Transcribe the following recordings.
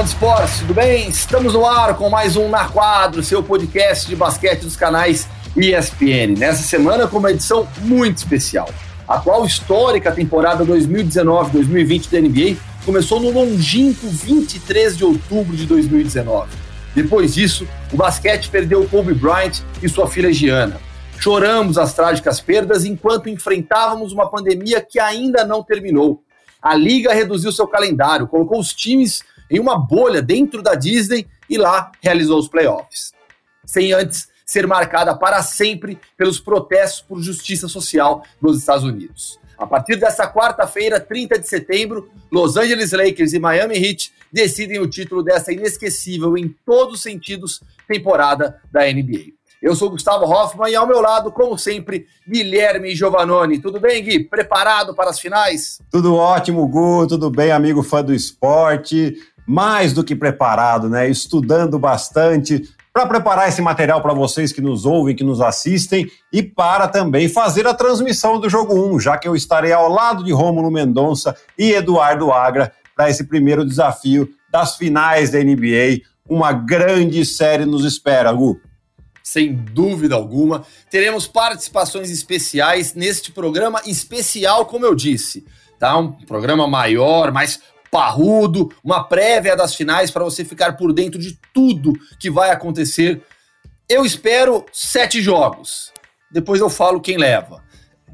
fã de esporte, tudo bem? Estamos no ar com mais um Na Quadro, seu podcast de basquete dos canais ESPN. Nessa semana com uma edição muito especial. A atual histórica temporada 2019-2020 da NBA começou no longínquo 23 de outubro de 2019. Depois disso, o basquete perdeu Kobe Bryant e sua filha Gianna. Choramos as trágicas perdas enquanto enfrentávamos uma pandemia que ainda não terminou. A liga reduziu seu calendário, colocou os times em uma bolha dentro da Disney e lá realizou os playoffs. Sem antes ser marcada para sempre pelos protestos por justiça social nos Estados Unidos. A partir dessa quarta-feira, 30 de setembro, Los Angeles Lakers e Miami Heat decidem o título dessa inesquecível, em todos os sentidos, temporada da NBA. Eu sou Gustavo Hoffman e ao meu lado, como sempre, Guilherme Giovanoni. Tudo bem, Gui? Preparado para as finais? Tudo ótimo, Gu. Tudo bem, amigo fã do esporte mais do que preparado, né? Estudando bastante para preparar esse material para vocês que nos ouvem, que nos assistem e para também fazer a transmissão do jogo 1, já que eu estarei ao lado de Rômulo Mendonça e Eduardo Agra para esse primeiro desafio das finais da NBA. Uma grande série nos espera, Gu. Sem dúvida alguma. Teremos participações especiais neste programa especial, como eu disse. Tá? Um programa maior, mais parrudo, uma prévia das finais para você ficar por dentro de tudo que vai acontecer. Eu espero sete jogos. Depois eu falo quem leva.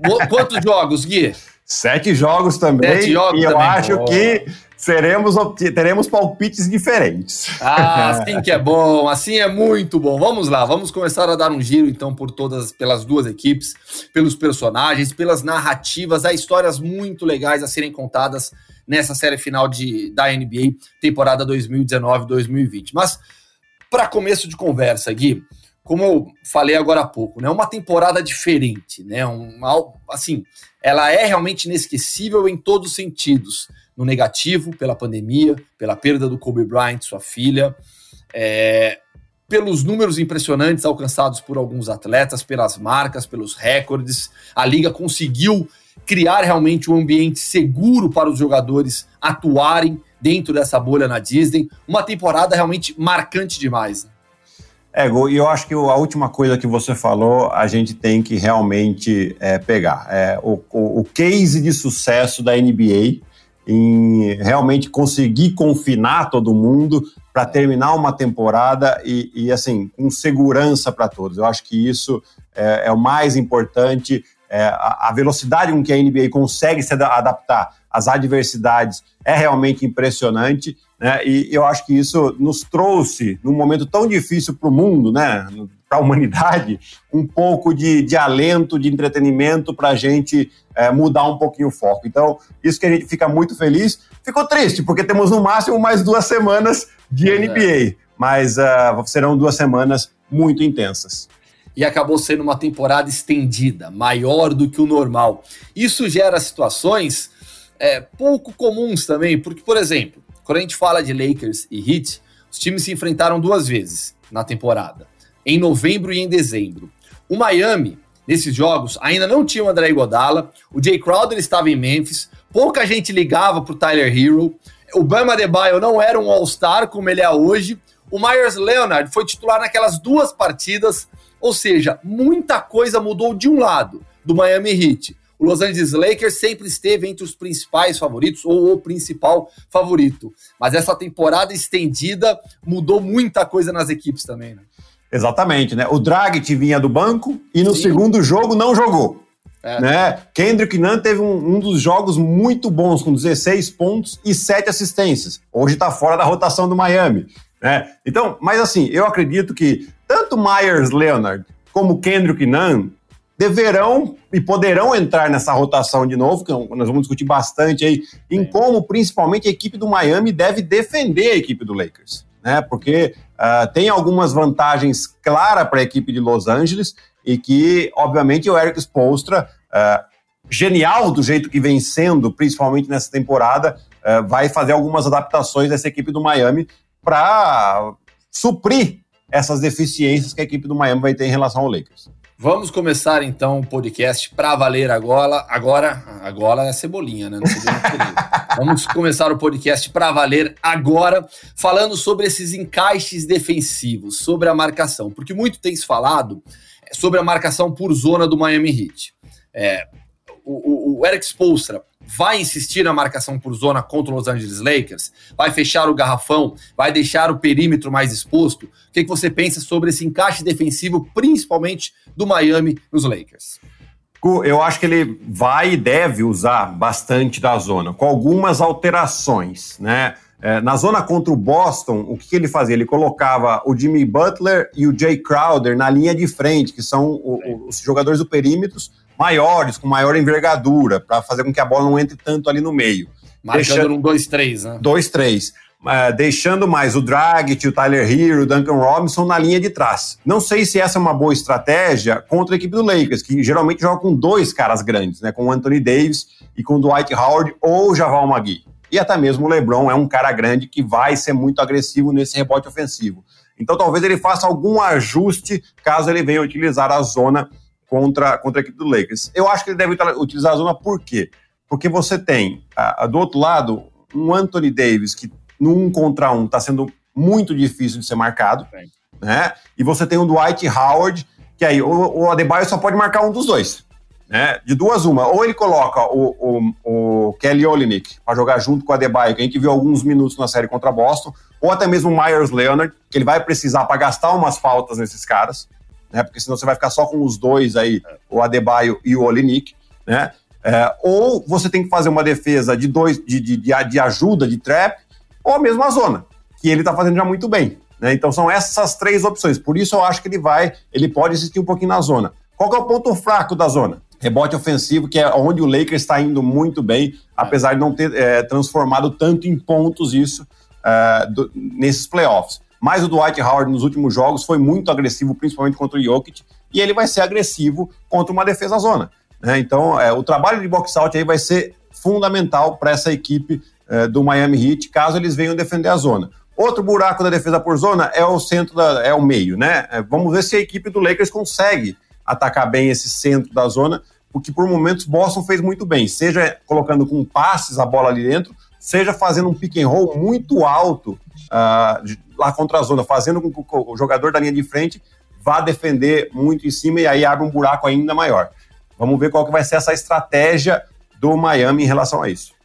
Quantos jogos, Gui? Sete jogos também. Sete jogos e eu também. acho oh. que seremos, teremos palpites diferentes. Ah, assim que é bom, assim é muito bom. Vamos lá, vamos começar a dar um giro então por todas, pelas duas equipes, pelos personagens, pelas narrativas, há histórias muito legais a serem contadas nessa série final de, da NBA, temporada 2019-2020. Mas, para começo de conversa, Gui, como eu falei agora há pouco, né, uma temporada diferente, né, um, assim, ela é realmente inesquecível em todos os sentidos, no negativo, pela pandemia, pela perda do Kobe Bryant, sua filha, é, pelos números impressionantes alcançados por alguns atletas, pelas marcas, pelos recordes, a liga conseguiu criar realmente um ambiente seguro para os jogadores atuarem dentro dessa bolha na Disney. Uma temporada realmente marcante demais. Né? É, e eu acho que a última coisa que você falou, a gente tem que realmente é, pegar. É, o, o, o case de sucesso da NBA em realmente conseguir confinar todo mundo para terminar uma temporada e, e, assim, com segurança para todos. Eu acho que isso é, é o mais importante é, a, a, velocidade com que a NBA consegue se adaptar às adversidades é realmente impressionante, né? E eu acho que isso nos trouxe, num momento tão difícil para o mundo, né? Para a humanidade, um pouco de, de alento, de entretenimento para a gente é, mudar um pouquinho o foco. Então, isso que a gente fica muito feliz. Ficou triste, porque temos no máximo mais duas semanas de NBA, mas uh, serão duas semanas muito intensas e acabou sendo uma temporada estendida, maior do que o normal. Isso gera situações é, pouco comuns também, porque, por exemplo, quando a gente fala de Lakers e Heat, os times se enfrentaram duas vezes na temporada, em novembro e em dezembro. O Miami, nesses jogos, ainda não tinha o André Iguodala, o Jay Crowder estava em Memphis, pouca gente ligava para o Tyler Hero, o Bama Adebayo não era um All-Star como ele é hoje, o Myers Leonard foi titular naquelas duas partidas ou seja, muita coisa mudou de um lado, do Miami Heat. O Los Angeles Lakers sempre esteve entre os principais favoritos, ou o principal favorito. Mas essa temporada estendida mudou muita coisa nas equipes também, né? Exatamente, né? O Dragic vinha do banco e no Sim. segundo jogo não jogou. É. Né? Kendrick Nunn teve um, um, dos jogos muito bons, com 16 pontos e 7 assistências. Hoje está fora da rotação do Miami. Né? Então, mas assim, eu acredito que tanto Myers Leonard como Kendrick Nunn deverão e poderão entrar nessa rotação de novo, que nós vamos discutir bastante aí, em como principalmente a equipe do Miami deve defender a equipe do Lakers, né? Porque uh, tem algumas vantagens claras para a equipe de Los Angeles e que, obviamente, o Eric Spolstra, uh, genial do jeito que vem sendo, principalmente nessa temporada, uh, vai fazer algumas adaptações dessa equipe do Miami para suprir essas deficiências que a equipe do Miami vai ter em relação ao Lakers. Vamos começar então o podcast para valer agora. Agora, agora é cebolinha, né? Vamos começar o podcast para valer agora, falando sobre esses encaixes defensivos, sobre a marcação, porque muito tem se falado sobre a marcação por zona do Miami Heat. É, o, o, Eric Spoelstra vai insistir na marcação por zona contra o Los Angeles Lakers? Vai fechar o garrafão? Vai deixar o perímetro mais exposto? O que, que você pensa sobre esse encaixe defensivo, principalmente do Miami nos Lakers? Eu acho que ele vai e deve usar bastante da zona, com algumas alterações, né? É, na zona contra o Boston, o que, ele fazia? Ele colocava o Jimmy Butler e o Jay Crowder na linha de frente, que são os jogadores do perímetro, maiores, com maior envergadura, para fazer com que a bola não entre tanto ali no meio. Marcando um 2-3, né? 2-3. Uh, deixando mais o Dragic, o Tyler Hero, o Duncan Robinson na linha de trás. Não sei se essa é uma boa estratégia contra a equipe do Lakers, que geralmente joga com dois caras grandes, né? Com o Anthony Davis e com o Dwight Howard ou o Javal Magui. E até mesmo o LeBron é um cara grande que vai ser muito agressivo nesse rebote ofensivo. Então talvez ele faça algum ajuste caso ele venha utilizar a zona contra, contra a equipe do Lakers. Eu acho que ele deve utilizar a zona por quê? Porque você tem, a, do outro lado, um Anthony Davis que no um contra um está sendo muito difícil de ser marcado, né? E você tem o Dwight Howard, que aí o, o Adebayo só pode marcar um dos dois. Né? De duas, uma. Ou ele coloca o, o, o Kelly Olynyk para jogar junto com o Adebayo, que a gente viu alguns minutos na série contra Boston, ou até mesmo o Myers Leonard, que ele vai precisar para gastar umas faltas nesses caras né? Porque senão você vai ficar só com os dois aí, o Adebayo e o Olinik, né? É, ou você tem que fazer uma defesa de dois de, de, de, ajuda, de trap, ou mesmo a zona, que ele está fazendo já muito bem. Né? Então são essas três opções. Por isso eu acho que ele vai, ele pode existir um pouquinho na zona. Qual é o ponto fraco da zona? Rebote ofensivo, que é onde o Lakers está indo muito bem, apesar de não ter é, transformado tanto em pontos isso é, do, nesses playoffs. Mas o Dwight Howard nos últimos jogos foi muito agressivo, principalmente contra o Jokic, e ele vai ser agressivo contra uma defesa zona. Né? Então, é, o trabalho de box out aí vai ser fundamental para essa equipe é, do Miami Heat, caso eles venham defender a zona. Outro buraco da defesa por zona é o centro, da, é o meio, né? É, vamos ver se a equipe do Lakers consegue atacar bem esse centro da zona, porque por momentos Boston fez muito bem, seja colocando com passes a bola ali dentro, seja fazendo um pick and roll muito alto uh, lá contra a zona, fazendo com que o jogador da linha de frente vá defender muito em cima e aí abre um buraco ainda maior. Vamos ver qual que vai ser essa estratégia do Miami em relação a isso.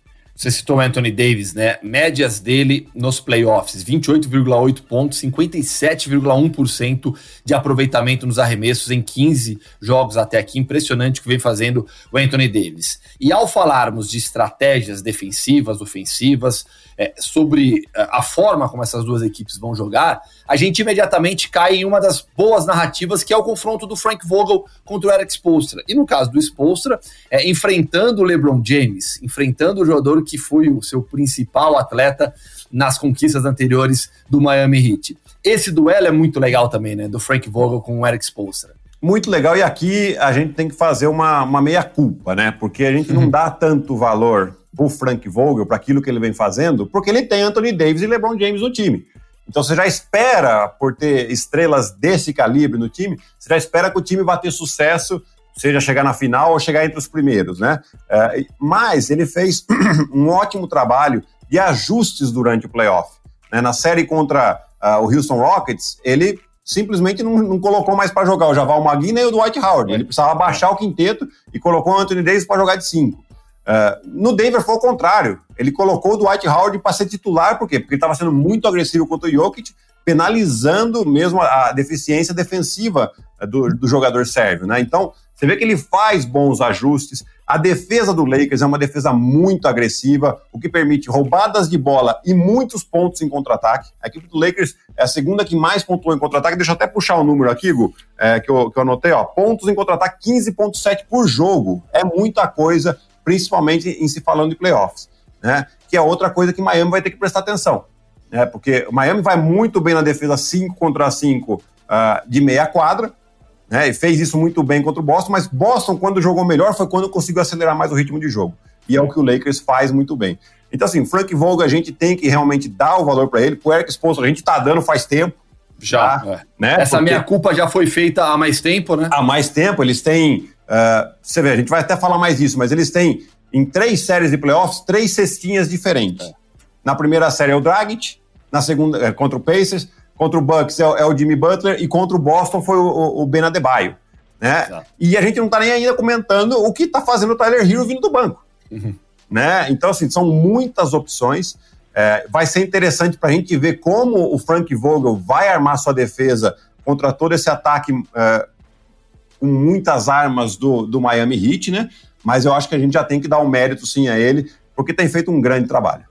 Você citou Anthony Davis, né? Médias dele nos playoffs: 28,8 pontos, 57,1% de aproveitamento nos arremessos em 15 jogos até aqui. Impressionante o que vem fazendo o Anthony Davis. E ao falarmos de estratégias defensivas, ofensivas, é, sobre é, a forma como essas duas equipes vão jogar, a gente imediatamente cai em uma das boas narrativas, que é o confronto do Frank Vogel contra o Eric Spoelstra. E no caso do Spoelstra, é, enfrentando o LeBron James, enfrentando o jogador que foi o seu principal atleta nas conquistas anteriores do Miami Heat. Esse duelo é muito legal também, né? Do Frank Vogel com o Eric Spoelstra. Muito legal, e aqui a gente tem que fazer uma, uma meia-culpa, né? Porque a gente não uhum. dá tanto valor o Frank Vogel, para aquilo que ele vem fazendo, porque ele tem Anthony Davis e LeBron James no time. Então você já espera, por ter estrelas desse calibre no time, você já espera que o time vá ter sucesso, seja chegar na final ou chegar entre os primeiros, né? É, mas ele fez um ótimo trabalho de ajustes durante o playoff. Né? Na série contra uh, o Houston Rockets, ele simplesmente não, não colocou mais para jogar o Javal Magui nem o Dwight Howard. Ele precisava baixar o quinteto e colocou o Anthony Davis para jogar de cinco. Uh, no Denver foi o contrário. Ele colocou o Dwight Howard para ser titular, por quê? Porque ele estava sendo muito agressivo contra o Jokic, penalizando mesmo a, a deficiência defensiva do, do, jogador sérvio. Né? Então, você vê que ele faz bons ajustes. A defesa do Lakers é uma defesa muito agressiva, o que permite roubadas de bola e muitos pontos em contra-ataque. A equipe do Lakers é a segunda que mais pontuou em contra-ataque. Deixa eu até puxar o um número aqui, Gu, é, que, eu, que eu anotei. Ó, pontos em contra-ataque 15,7 por jogo. É muita coisa principalmente em se falando de playoffs, né? Que é outra coisa que Miami vai ter que prestar atenção, né? Porque o Miami vai muito bem na defesa 5 contra 5 uh, ah, de meia quadra, né? E fez isso muito bem contra o Boston, mas Boston, quando jogou melhor, foi quando conseguiu acelerar mais o ritmo de jogo. E é o que o Lakers faz muito bem. Então, assim, Frank Vogel, a gente tem que realmente dar o valor para ele. Pro Eric Spolstra, a gente tá dando faz tempo, Já. Tá? É. Né? Essa Porque minha culpa já foi feita há mais tempo, né? Há mais tempo, eles têm. Uh, você vê, a gente vai até falar mais disso, mas eles têm, em três séries de playoffs, três cestinhas diferentes. É. Na primeira série é o Dragic, na segunda, é, contra o Pacers, contra o Bucks é, é, o Jimmy Butler e contra o Boston foi o, o, o Ben Adebayo. Né? E a gente não está nem ainda comentando o que está fazendo o Tyler Hero vindo do banco. Uhum. Né? Então, assim, são muitas opções. É, vai ser interessante para a gente ver como o Frank Vogel vai armar sua defesa contra todo esse ataque é, com muitas armas do, do Miami Heat, né? Mas eu acho que a gente já tem que dar um mérito sim a ele, porque tem feito um grande trabalho.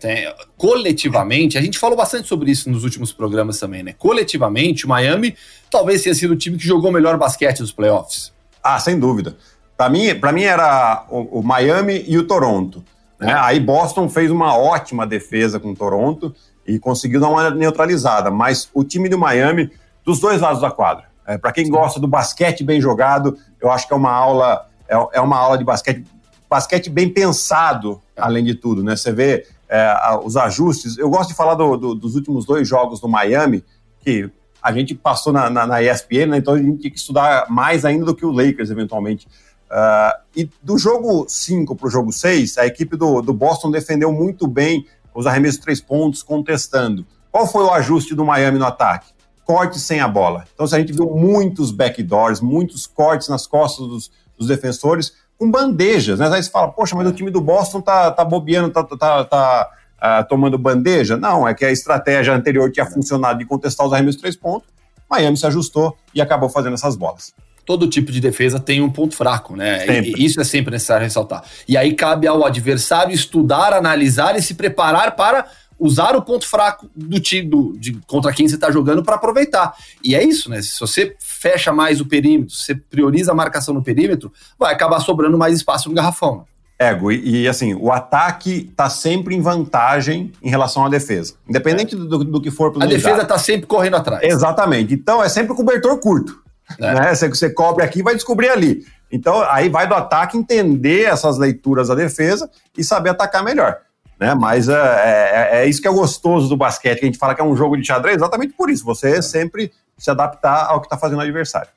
Tem, coletivamente, a gente falou bastante sobre isso nos últimos programas também, né? Coletivamente, o Miami talvez tenha sido o time que jogou o melhor basquete dos playoffs. Ah, sem dúvida. Para mim, mim era o, o Miami e o Toronto. Né? Aí Boston fez uma ótima defesa com Toronto e conseguiu dar uma neutralizada. Mas o time do Miami, dos dois lados da quadra. É, Para quem gosta do basquete bem jogado, eu acho que é uma aula, é, é uma aula de basquete, basquete bem pensado, é. além de tudo. Né? Você vê é, os ajustes. Eu gosto de falar do, do, dos últimos dois jogos do Miami, que a gente passou na, na, na ESPN, né? então a gente tinha que estudar mais ainda do que o Lakers, eventualmente. Uh, e do jogo 5 para o jogo 6, a equipe do, do Boston defendeu muito bem os arremessos de três pontos, contestando. Qual foi o ajuste do Miami no ataque? Corte sem a bola. Então, a gente viu muitos backdoors, muitos cortes nas costas dos, dos defensores, com bandejas, né? Aí você fala, poxa, mas o time do Boston tá, tá bobeando, tá, tá, tá uh, tomando bandeja. Não, é que a estratégia anterior tinha funcionado de contestar os arremessos de três pontos, Miami se ajustou e acabou fazendo essas bolas todo tipo de defesa tem um ponto fraco, né? Isso é sempre necessário ressaltar. E aí cabe ao adversário estudar, analisar e se preparar para usar o ponto fraco do time do, de, contra quem você está jogando para aproveitar. E é isso, né? Se você fecha mais o perímetro, se você prioriza a marcação no perímetro, vai acabar sobrando mais espaço no garrafão. Ego, e, e, assim, o ataque está sempre em vantagem em relação à defesa. Independente é. do, do, que for A defesa está sempre correndo atrás. Exatamente. Então é sempre cobertor curto. É. Né? Você, você cobre aqui vai descobrir ali. Então, aí vai do ataque entender essas leituras da defesa e saber atacar melhor. Né? Mas é, é, é, isso que é gostoso do basquete, que a gente fala que é um jogo de xadrez, exatamente por isso. Você é. sempre se adaptar ao que está fazendo o adversário.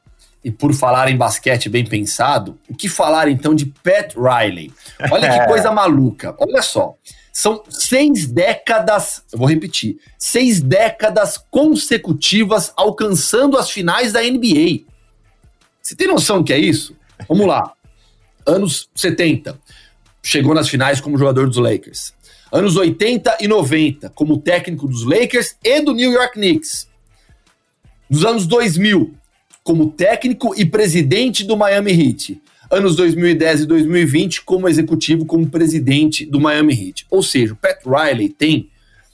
E por falar em basquete bem pensado, o que falar então de Pat Riley? Olha que coisa maluca. Olha só. São seis décadas, eu vou repetir, seis décadas consecutivas alcançando as finais da NBA. Você tem noção do que é isso? Vamos lá. Anos 70, chegou nas finais como jogador dos Lakers. Anos 80 e 90, como técnico dos Lakers e do New York Knicks. Nos anos 2000, como técnico e presidente do Miami Heat anos 2010 e 2020 como executivo, como presidente do Miami Heat. Ou seja, o Pat Riley tem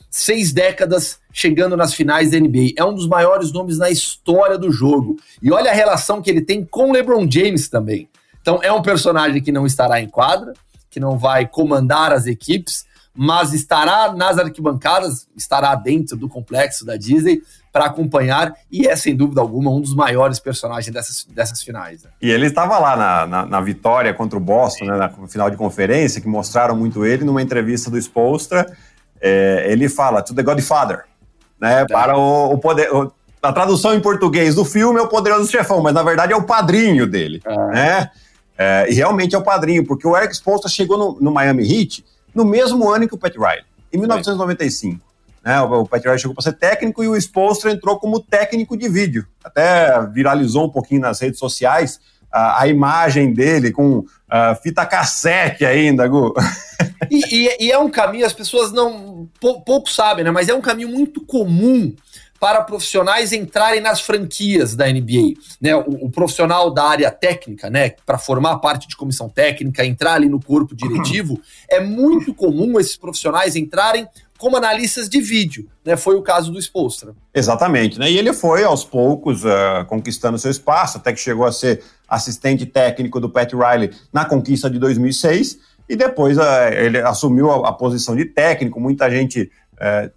seis décadas chegando nas finais da NBA. É um dos maiores nomes na história do jogo. E olha a relação que ele tem com LeBron James também. Então é um personagem que não estará em quadra, que não vai comandar as equipes, mas estará nas arquibancadas, estará dentro do complexo da Disney, para acompanhar e é, sem dúvida alguma, um dos maiores personagens dessas, dessas finais. Né? E ele estava lá na, na, na, vitória contra o Boston, né, na final de conferência, que mostraram muito ele numa entrevista do Spolstra. É, ele fala, to the Godfather, né, é. para o, o poder... O, a tradução em português do filme é o poderoso chefão, mas na verdade é o padrinho dele, é. né? É, e realmente é o padrinho, porque o Eric Spolstra chegou no, no Miami Heat no mesmo ano que o Pat Riley, em 1995. Né? O Pat Riley chegou para ser técnico e o Spolstra entrou como técnico de vídeo. Até viralizou um pouquinho nas redes sociais a, a imagem dele com a fita cassete ainda, Gu. E, e, e, é um caminho, as pessoas não pou, pouco sabem, né? Mas é um caminho muito comum para profissionais entrarem nas franquias da NBA. Né? O, o profissional da área técnica, né, para formar parte de comissão técnica, entrar ali no corpo diretivo, é muito comum esses profissionais entrarem como analistas de vídeo, né? Foi o caso do Spolstra. Exatamente, né? E ele foi aos poucos uh, conquistando seu espaço, até que chegou a ser assistente técnico do Pat Riley na conquista de 2006 e depois uh, ele assumiu a, posição de técnico. Muita gente uh,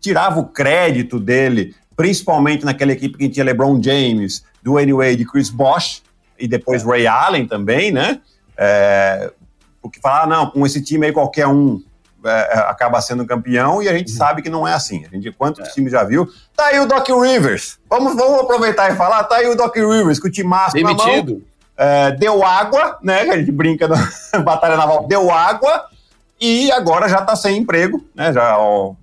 tirava o crédito dele, principalmente naquela equipe que tinha LeBron James, Dwayne Wade, Chris Bosh e depois Ray Allen também, né? É, porque falar, ah, não, com esse time aí qualquer um é, é, acaba sendo campeão e a gente uhum. sabe que não é assim. A gente, quantos é. times já viu? Tá aí o Doc Rivers. Vamos, vamos aproveitar e falar. Tá aí o Doc Rivers com o timaço Demitido. na mão. É, deu água, né? A gente brinca na Batalha Naval. Deu água e agora já está sem emprego, né? Já ó,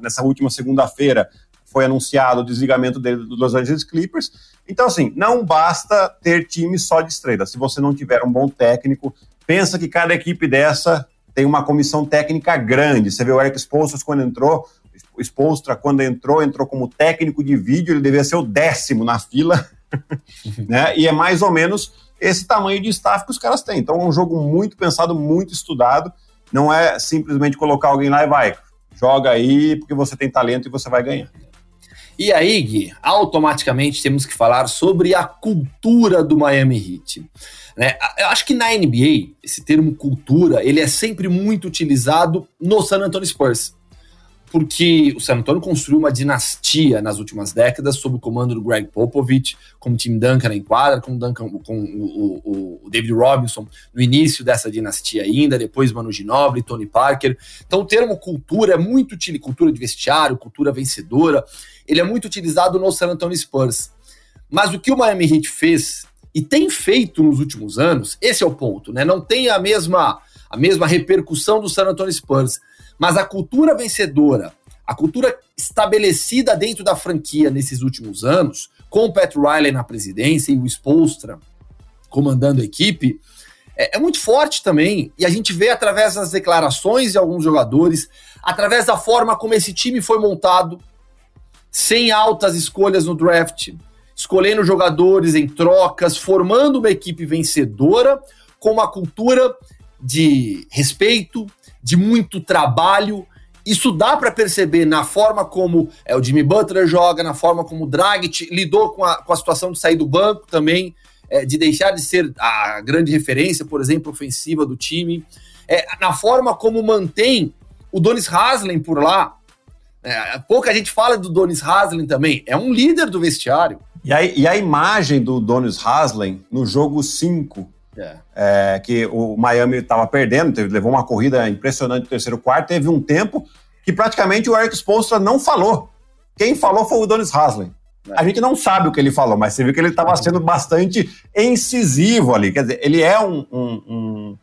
nessa última segunda-feira foi anunciado o desligamento dele do Los Angeles Clippers. Então, assim, não basta ter time só de estrelas. Se você não tiver um bom técnico, pensa que cada equipe dessa tem uma comissão técnica grande. Você vê o Eric Spolstra quando entrou, o Spolstra quando entrou, entrou como técnico de vídeo, ele devia ser o décimo na fila, né? E é mais ou menos esse tamanho de staff que os caras têm. Então é um jogo muito pensado, muito estudado. Não é simplesmente colocar alguém lá e vai, joga aí porque você tem talento e você vai ganhar. E aí, Gui, automaticamente temos que falar sobre a cultura do Miami Heat. Né? Eu acho que na NBA, esse termo cultura, ele é sempre muito utilizado no San Antonio Spurs porque o San Antonio construiu uma dinastia nas últimas décadas sob o comando do Greg Popovich, com o Tim Duncan em quadra, com, Duncan, com o, o, o, David Robinson no início dessa dinastia ainda, depois Manu Ginobili, Tony Parker. Então o termo cultura é muito utilizado, cultura de vestiário, cultura vencedora, ele é muito utilizado no San Antonio Spurs. Mas o que o Miami Heat fez e tem feito nos últimos anos, esse é o ponto, né? Não tem a mesma, a mesma repercussão do San Antonio Spurs mas a cultura vencedora, a cultura estabelecida dentro da franquia nesses últimos anos, com o Pat Riley na presidência e o Spolstra comandando a equipe, é, é, muito forte também. E a gente vê através das declarações de alguns jogadores, através da forma como esse time foi montado, sem altas escolhas no draft, escolhendo jogadores em trocas, formando uma equipe vencedora com uma cultura de respeito, de muito trabalho. Isso dá para perceber na forma como é, o Jimmy Butler joga, na forma como o Dragic lidou com a, com a situação de sair do banco também, é, de deixar de ser a grande referência, por exemplo, ofensiva do time, é, na forma como mantém o Donis Haslem por lá. É, pouca gente fala do Donis Haslem também, é um líder do vestiário. E a, e a imagem do Donis Haslem no jogo 5 é. É, que o Miami estava perdendo, teve, levou uma corrida impressionante no terceiro quarto, teve um tempo que praticamente o Eric Spoelstra não falou. Quem falou foi o Donis Haslem. É. A gente não sabe o que ele falou, mas você viu que ele estava sendo bastante incisivo ali. Quer dizer, ele é um, um, um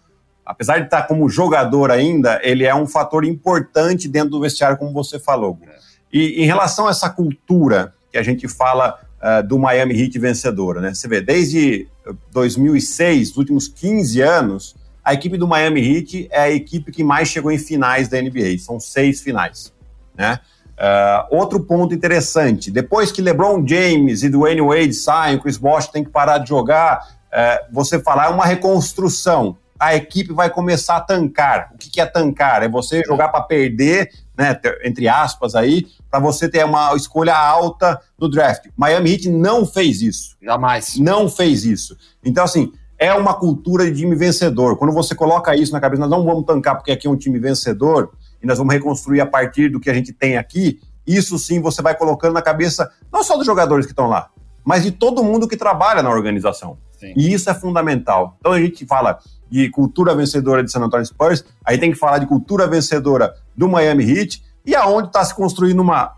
apesar de estar como jogador ainda, ele é um fator importante dentro do vestiário, como você falou. É. E em relação a essa cultura que a gente fala uh, do Miami Heat vencedora. Né? Você vê, desde 2006, os últimos 15 anos, a equipe do Miami Heat é a equipe que mais chegou em finais da NBA, são seis finais. Né? Uh, outro ponto interessante, depois que LeBron James e Dwayne Wade saem, Chris Bosh tem que parar de jogar, uh, você falar é uma reconstrução a equipe vai começar a tancar. O que, que é tancar? É você jogar para perder, né, entre aspas aí, para você ter uma escolha alta no draft. Miami Heat não fez isso. Jamais. Não fez isso. Então, assim, é uma cultura de time vencedor. Quando você coloca isso na cabeça, nós não vamos tancar porque aqui é um time vencedor e nós vamos reconstruir a partir do que a gente tem aqui, isso sim você vai colocando na cabeça não só dos jogadores que estão lá, mas de todo mundo que trabalha na organização. Sim. E isso é fundamental. Então a gente fala de cultura vencedora de San Antonio Spurs, aí tem que falar de cultura vencedora do Miami Heat, e aonde está se construindo uma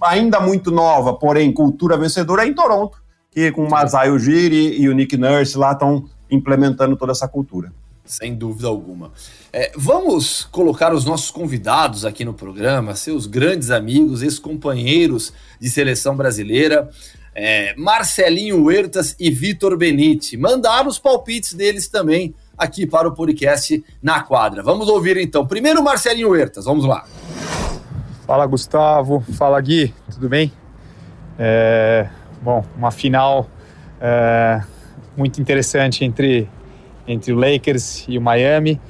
ainda muito nova, porém cultura vencedora é em Toronto, que com o Masai Ujiri e o Nick Nurse lá estão implementando toda essa cultura. Sem dúvida alguma. É, vamos colocar os nossos convidados aqui no programa, seus grandes amigos, ex-companheiros de seleção brasileira é, Marcelinho Huertas e Vitor Benite. Mandaram os palpites deles também aqui para o podcast na quadra. Vamos ouvir então. Primeiro, Marcelinho Huertas, vamos lá. Fala Gustavo, fala Gui, tudo bem? É, bom, uma final é, muito interessante entre, entre o Lakers e o Miami,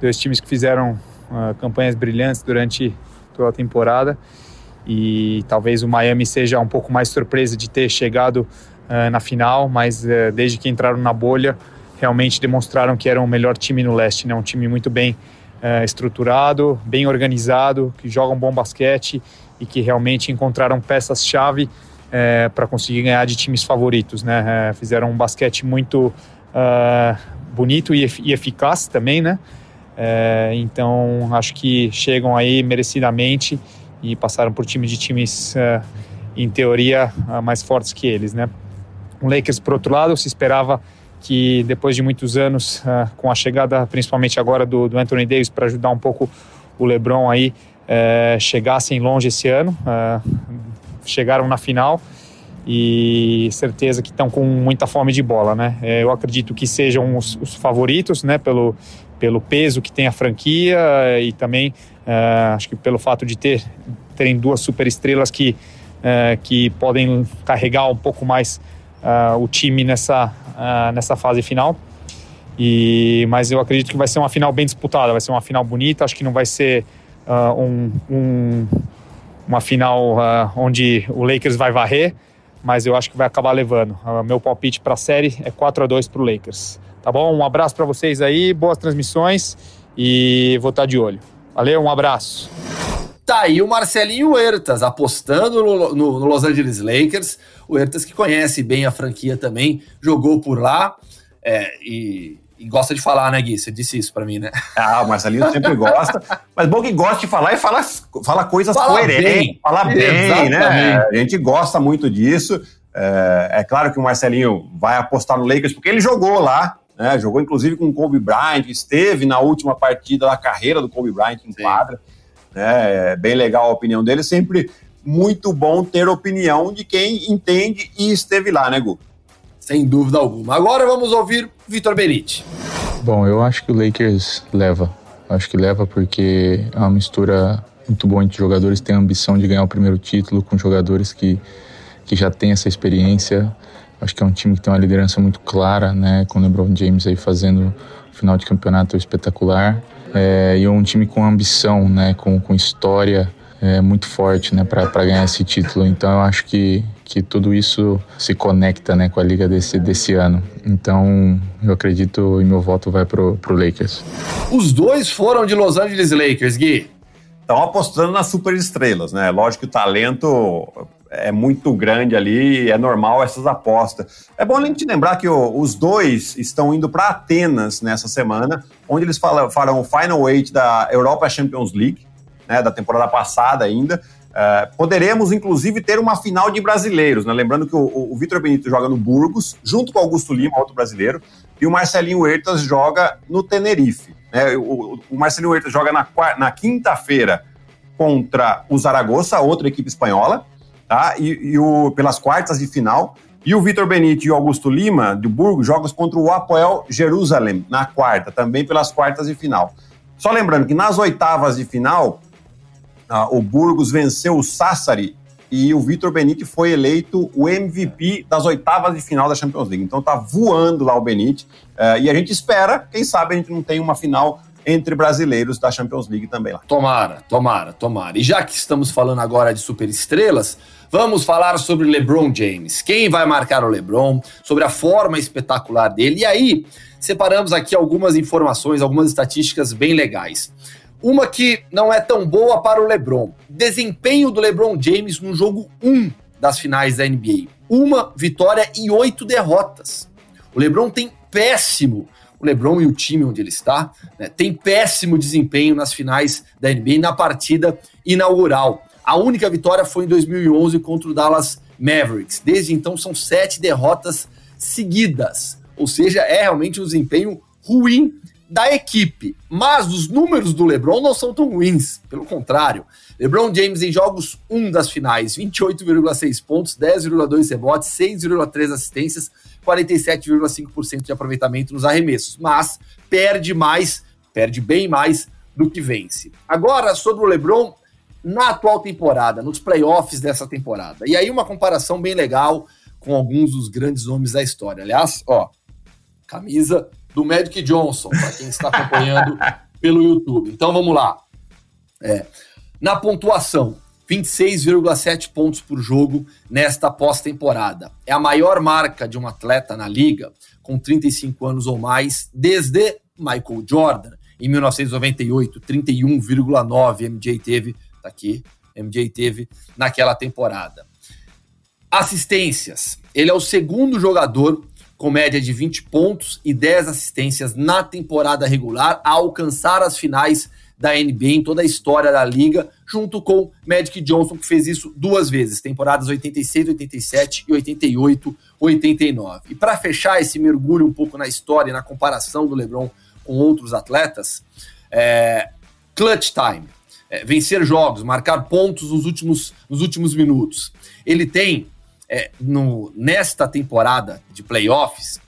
dois times que fizeram uh, campanhas brilhantes durante toda a temporada e talvez o Miami seja um pouco mais surpresa de ter chegado uh, na final, mas uh, desde que entraram na bolha, realmente demonstraram que eram o melhor time no leste, né? um time muito bem uh, estruturado, bem organizado, que joga um bom basquete e que realmente encontraram peças-chave para conseguir ganhar de times favoritos. Né? fizeram um basquete muito bonito e, e, eficaz também, né? É, então acho que chegam aí merecidamente e passaram por time de times, uh, em teoria, uh, mais fortes que eles, né? O Lakers, por outro lado, se esperava que depois de muitos anos, uh, com a chegada principalmente agora do, do Anthony Davis para ajudar um pouco o LeBron aí, chegassem longe esse ano, chegaram na final e certeza que estão com muita fome de bola, né? Eu acredito que sejam os, os favoritos, né? Pelo, pelo peso que tem a franquia e também uh, acho que pelo fato de ter terem duas super estrelas que, uh, que podem carregar um pouco mais uh, o time nessa, nessa fase final. E, mas eu acredito que vai ser uma final bem disputada, vai ser uma final bonita. Acho que não vai ser um, um, uma final onde o Lakers vai varrer, mas eu acho que vai acabar levando. meu palpite para a série é 4 a 2 para o Lakers. Tá bom? Um abraço para vocês aí, boas transmissões e vou estar tá de olho. Valeu, um abraço. Tá aí o Marcelinho Huertas apostando no, no, no, Los Angeles Lakers. O Huertas que conhece bem a franquia também, jogou por lá é, e, e, gosta de falar, né, Gui? Você disse isso para mim, né? Ah, o Marcelinho sempre gosta. Mas bom que gosta de falar e fala, fala coisas fala coerentes, bem. fala bem, né? A gente gosta muito disso. É, é claro que o Marcelinho vai apostar no Lakers porque ele jogou lá, né? Jogou inclusive com o Kobe Bryant, esteve na última partida da carreira do Kobe Bryant em Sim. quadra. Né? É bem legal a opinião dele, sempre muito bom ter opinião de quem entende e esteve lá, né, Gu? Sem dúvida alguma. Agora vamos ouvir Vitor Benite. Bom, eu acho que o Lakers leva. Acho que leva porque é uma mistura muito boa entre jogadores que têm a ambição de ganhar o primeiro título, com jogadores que, que já têm essa experiência. Acho que é um time que tem uma liderança muito clara, né, com o LeBron James aí fazendo o final de campeonato espetacular. É, e é um time com ambição, né, com, com história é, muito forte, né, para ganhar esse título. Então eu acho que, que tudo isso se conecta, né, com a liga desse, desse ano. Então eu acredito e meu voto vai pro, pro Lakers. Os dois foram de Los Angeles Lakers, Gui. Estão apostando nas super estrelas, né? Lógico que o talento é muito grande ali, é normal essas apostas. É bom a gente lembrar que os dois estão indo para Atenas nessa semana, onde eles farão o Final Eight da Europa Champions League, né, da temporada passada ainda. Uh, poderemos, inclusive, ter uma final de brasileiros, né? Lembrando que o, o Vitor Benito joga no Burgos, junto com o Augusto Lima, outro brasileiro, e o Marcelinho Huertas joga no Tenerife. Né? O, o Marcelinho Huertas joga na, na quinta-feira contra o Zaragoza, outra equipe espanhola, tá? E, e o, pelas quartas de final. E o Vitor Benite e o Augusto Lima, de Burgos, jogam contra o Apoel Jerusalém, na quarta, também pelas quartas de final. Só lembrando que nas oitavas de final, ah, o Burgos venceu o Sassari e o Vitor Benite foi eleito o MVP das oitavas de final da Champions League. Então tá voando lá o Benite. Uh, e a gente espera, quem sabe a gente não tem uma final entre brasileiros da Champions League também lá. Tomara, tomara, tomara. E já que estamos falando agora de superestrelas, Vamos falar sobre LeBron James. Quem vai marcar o LeBron, sobre a forma espetacular dele. E aí, separamos aqui algumas informações, algumas estatísticas bem legais. Uma que não é tão boa para o LeBron. Desempenho do LeBron James no jogo 1 das finais da NBA. Uma vitória e oito derrotas. O LeBron tem péssimo o LeBron e o time onde ele está, né, tem péssimo desempenho nas finais da NBA na partida inaugural. A única vitória foi em 2011 contra o Dallas Mavericks. Desde então são sete derrotas seguidas. Ou seja, é realmente um desempenho ruim da equipe. Mas os números do LeBron não são tão ruins. Pelo contrário, LeBron James em jogos 1 das finais, 28,6 pontos, 10,2 rebotes, 6,3 assistências, 47,5% de aproveitamento nos arremessos. Mas perde mais, perde bem mais do que vence. Agora, sobre o LeBron, na atual temporada, nos playoffs dessa temporada. E aí uma comparação bem legal com alguns dos grandes nomes da história. Aliás, ó, camisa do Magic Johnson, para quem está acompanhando pelo YouTube. Então vamos lá. É, na pontuação, 26,7 pontos por jogo nesta pós-temporada. É a maior marca de um atleta na liga com 35 anos ou mais desde Michael Jordan. Em 1998, 31,9 MJ teve tá aqui, MJ teve naquela temporada. Assistências. Ele é o segundo jogador com média de 20 pontos e 10 assistências na temporada regular, a alcançar as finais da NBA em toda a história da liga, junto com Magic Johnson, que fez isso duas vezes, temporadas 86, 87 e 88, 89. E para fechar esse mergulho um pouco na história e na comparação do LeBron com outros atletas, é, clutch time, é, vencer jogos, marcar pontos nos últimos, nos últimos minutos. Ele tem, é, no, nesta temporada de playoffs,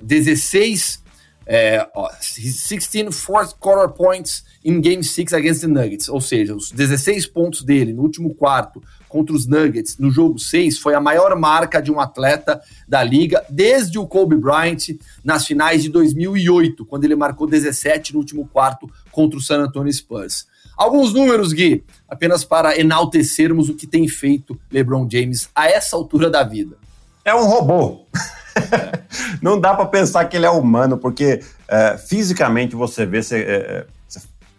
16 é, 16 fourth quarter points in Game 6 against the Nuggets, ou seja, os 16 pontos dele no último quarto contra os Nuggets no jogo 6 foi a maior marca de um atleta da liga desde o Kobe Bryant nas finais de 2008, quando ele marcou 17 no último quarto contra o San Antonio Spurs. Alguns números, Gui, apenas para enaltecermos o que tem feito LeBron James a essa altura da vida. É um robô. Não dá para pensar que ele é humano, porque é, fisicamente você vê, você, é,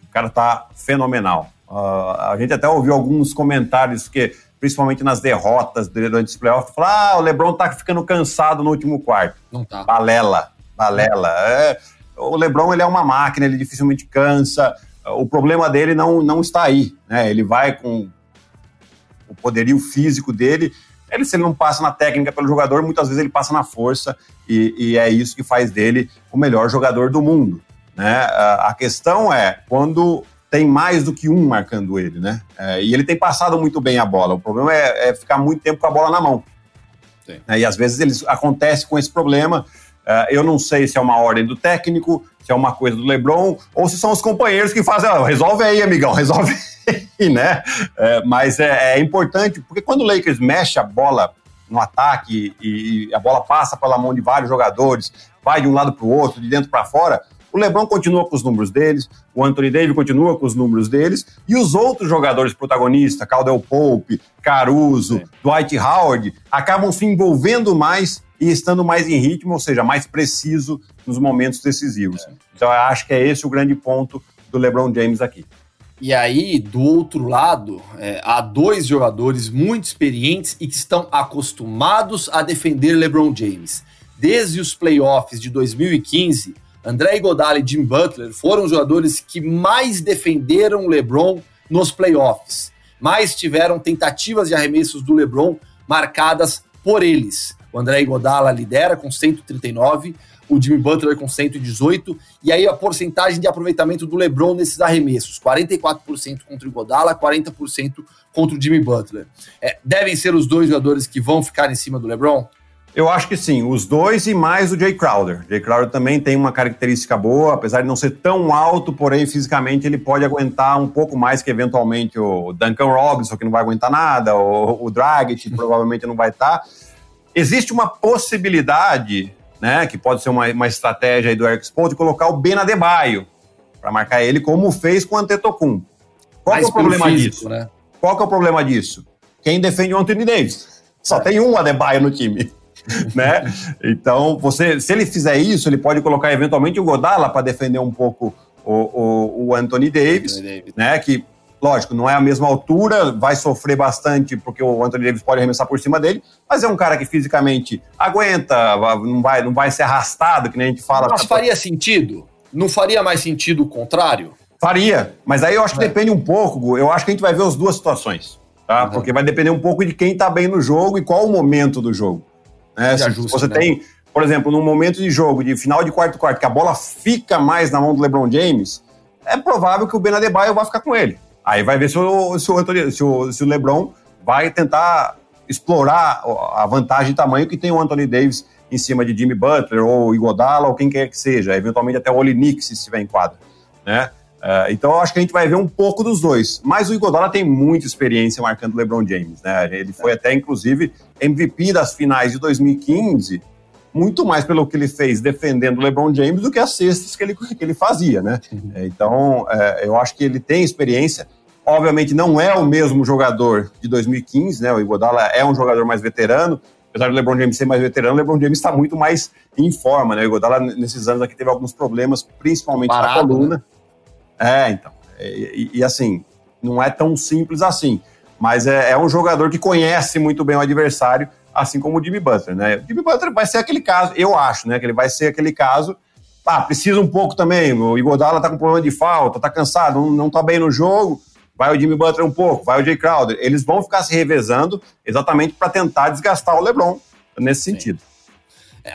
o cara tá fenomenal. Uh, a gente até ouviu alguns comentários que, principalmente nas derrotas durante os playoffs, falar: ah, o Lebron tá ficando cansado no último quarto. Não tá. Balela, balela. É, o Lebron ele é uma máquina, ele dificilmente cansa. O problema dele não, não está aí, né? Ele vai com o poderio físico dele. Ele, se ele não passa na técnica pelo jogador, muitas vezes ele passa na força, e, e é isso que faz dele o melhor jogador do mundo. Né? A questão é quando tem mais do que um marcando ele, né? É, e ele tem passado muito bem a bola. O problema é, é ficar muito tempo com a bola na mão. É, e às vezes eles acontece com esse problema. Uh, eu não sei se é uma ordem do técnico, se é uma coisa do LeBron, ou se são os companheiros que fazem, oh, resolve aí, amigão, resolve aí, né? Uh, mas é, é, importante, porque quando o Lakers mexe a bola no ataque e, e a bola passa pela mão de vários jogadores, vai de um lado para o outro, de dentro para fora, o LeBron continua com os números deles, o Anthony Davis continua com os números deles, e os outros jogadores protagonistas, Caldwell Pope, Caruso, é. Dwight Howard, acabam se envolvendo mais e estando mais em ritmo, ou seja, mais preciso nos momentos decisivos. É. Então, eu acho que é esse o grande ponto do LeBron James aqui. E aí, do outro lado, é, há dois jogadores muito experientes e que estão acostumados a defender LeBron James. Desde os playoffs de 2015, André Iguodala e Jim Butler foram os jogadores que mais defenderam o LeBron nos playoffs. Mais tiveram tentativas de arremessos do LeBron marcadas por eles. O André Iguodala lidera com 139, o Jimmy Butler com 118, e aí a porcentagem de aproveitamento do LeBron nesses arremessos, 44% contra o Iguodala, 40% contra o Jimmy Butler. É, devem ser os dois jogadores que vão ficar em cima do LeBron? Eu acho que sim, os dois e mais o Jay Crowder. Jay Crowder também tem uma característica boa, apesar de não ser tão alto, porém fisicamente ele pode aguentar um pouco mais que eventualmente o Duncan Robinson, que não vai aguentar nada, ou o Dragic provavelmente não vai estar. Existe uma possibilidade, né, que pode ser uma, uma estratégia aí do Eric Spoelstra, de colocar o Ben Adebayo para marcar ele, como fez com o Antetokounmpo. Qual é o problema físico, disso? Né? Qual é o problema disso? Quem defende o Anthony Davis? Só é. tem um Adebayo no time. né? Então, você, se ele fizer isso, ele pode colocar eventualmente o Godala para defender um pouco o, o, o Anthony, Davis, Anthony Davis, né? Que, lógico, não é a mesma altura, vai sofrer bastante porque o Anthony Davis pode arremessar por cima dele, mas é um cara que fisicamente aguenta, não vai, não vai ser arrastado, que nem a gente fala. Mas faria sentido? Não faria mais sentido o contrário? Faria, mas aí eu acho que é. depende um pouco, eu acho que a gente vai ver as duas situações, tá? Uhum. Porque vai depender um pouco de quem tá bem no jogo e qual o momento do jogo. Né? Se você né? tem, por exemplo, num momento de jogo, de final de quarto quarto, que a bola fica mais na mão do LeBron James, é provável que o Ben Adebayo vá ficar com ele. Aí vai ver se o, se o, se o, se o LeBron vai tentar explorar a vantagem de tamanho que tem o Anthony Davis em cima de Jimmy Butler ou Iguodala ou quem quer que seja, eventualmente até o Olinik se estiver em quadra, né? Uh, então eu acho que a gente vai ver um pouco dos dois. Mas o Iguodala tem muita experiência marcando o LeBron James, né? Ele foi até, inclusive, MVP das finais de 2015, muito mais pelo que ele fez defendendo o LeBron James do que as cestas que ele, que ele fazia, né? Uhum. Então, uh, eu acho que ele tem experiência. Obviamente não é o mesmo jogador de 2015, né? O Iguodala é um jogador mais veterano, apesar do LeBron James ser mais veterano, o LeBron James está muito mais em forma, né? O Iguodala nesses anos aqui teve alguns problemas, principalmente Parado, na coluna. Né? É, então. E, e, assim, não é tão simples assim. Mas é, é, um jogador que conhece muito bem o adversário, assim como o Jimmy Butler, né? O Jimmy Butler vai ser aquele caso, eu acho, né? Que ele vai ser aquele caso. Ah, precisa um pouco também. O Igodala tá com problema de falta, tá cansado, não, não tá bem no jogo. Vai o Jimmy Butler um pouco, vai o Jay Crowder. Eles vão ficar se revezando exatamente para tentar desgastar o LeBron nesse Sim. sentido.